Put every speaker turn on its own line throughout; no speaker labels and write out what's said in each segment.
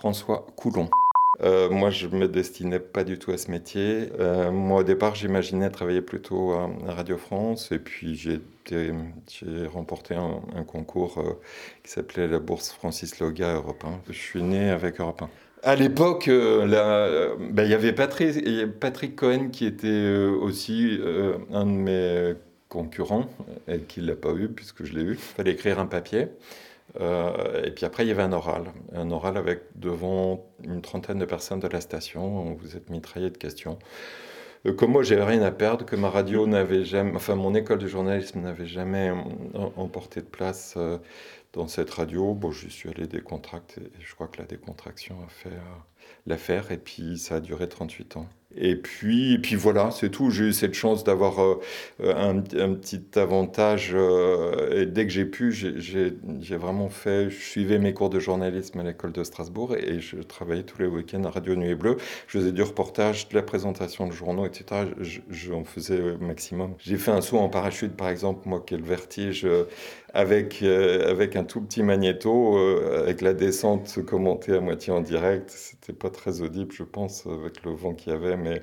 François Coulon. Euh, moi, je me destinais pas du tout à ce métier. Euh, moi, au départ, j'imaginais travailler plutôt à, Radio France. Et puis, j'ai remporté un, concours euh, qui s'appelait la bourse Francis Loga Europe 1. Je suis né avec Europe 1. À l'époque, ben, il y avait Patrick, Patrick, Cohen qui était aussi un de mes concurrents et qui ne l'a pas eu puisque je l'ai eu. Il fallait écrire un papier. Euh, et puis après, il y avait un oral. Un oral avec devant une trentaine de personnes de la station. Vous êtes mitraillé de questions. Euh, comme moi, j'avais rien à perdre, que ma radio n'avait jamais, enfin, mon école de journalisme n'avait jamais emporté de place euh, dans cette radio. Bon, je suis allé décontracter et je crois que la décontraction a fait l'affaire. Et puis, ça a duré 38 ans. Et puis, et puis voilà, c'est tout. J'ai eu cette chance d'avoir euh, un, un, petit avantage. Euh, et dès que j'ai pu, j'ai vraiment fait. Je suivais mes cours de journalisme à l'école de Strasbourg et, je travaillais tous les week-ends à Radio Nuit et Bleu. Je faisais du reportage, de la présentation de journaux, etc. J'en faisais au maximum. J'ai fait un saut en parachute, par exemple, moi qui ai le vertige, euh, avec, avec un tout petit magnéto, avec la descente commentée à moitié en direct. C'était pas très audible, je pense, avec le vent qu'il y avait mais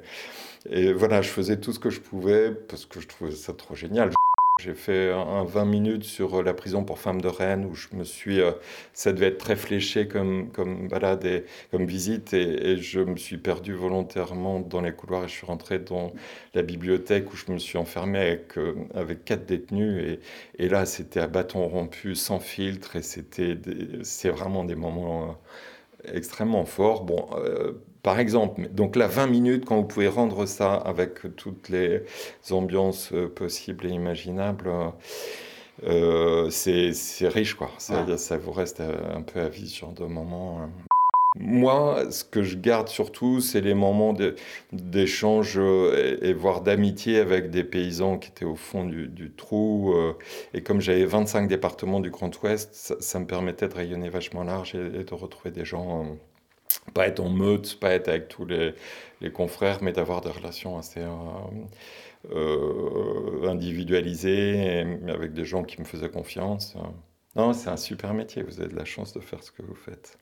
et voilà, je faisais tout ce que je pouvais parce que je trouvais ça trop génial. J'ai fait un 20 minutes sur la prison pour femmes de Rennes où je me suis, euh, ça devait être très fléché comme, comme balade et comme visite et, je me suis perdu volontairement dans les couloirs et je suis rentré dans la bibliothèque où je me suis enfermé avec, euh, avec quatre détenus et, et là c'était à bâton rompu, sans filtre et c'était, c'est vraiment des moments euh, extrêmement forts. Bon, par exemple. Donc là, 20 minutes, quand vous pouvez rendre ça avec toutes les ambiances euh, possibles et imaginables, euh, c'est riche, quoi. Ça, vous reste euh, un peu à vie sur deux moments. Hein. Moi, ce que je garde surtout, c'est les moments d'échange et, voire d'amitié avec des paysans qui étaient au fond du, trou. et comme j'avais 25 départements du Grand Ouest, ça, me permettait de rayonner vachement large et de retrouver des gens pas être en meute, pas être avec tous les, les confrères, mais d'avoir des relations assez euh, euh, individualisées, avec des gens qui me faisaient confiance. Non, c'est un super métier, vous avez de la chance de faire ce que vous faites.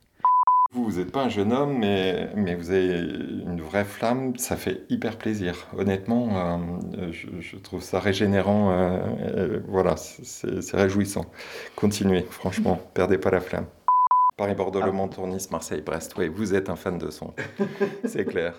Vous, vous n'êtes pas un jeune homme, mais, mais vous avez une vraie flamme, ça fait hyper plaisir. Honnêtement, euh, je, trouve ça régénérant, voilà, c'est réjouissant. Continuez, franchement, perdez pas la flamme. Paris-Bordeaux, Le Mans, Tournis, Marseille, Brest. Oui, vous êtes un fan de son. C'est clair.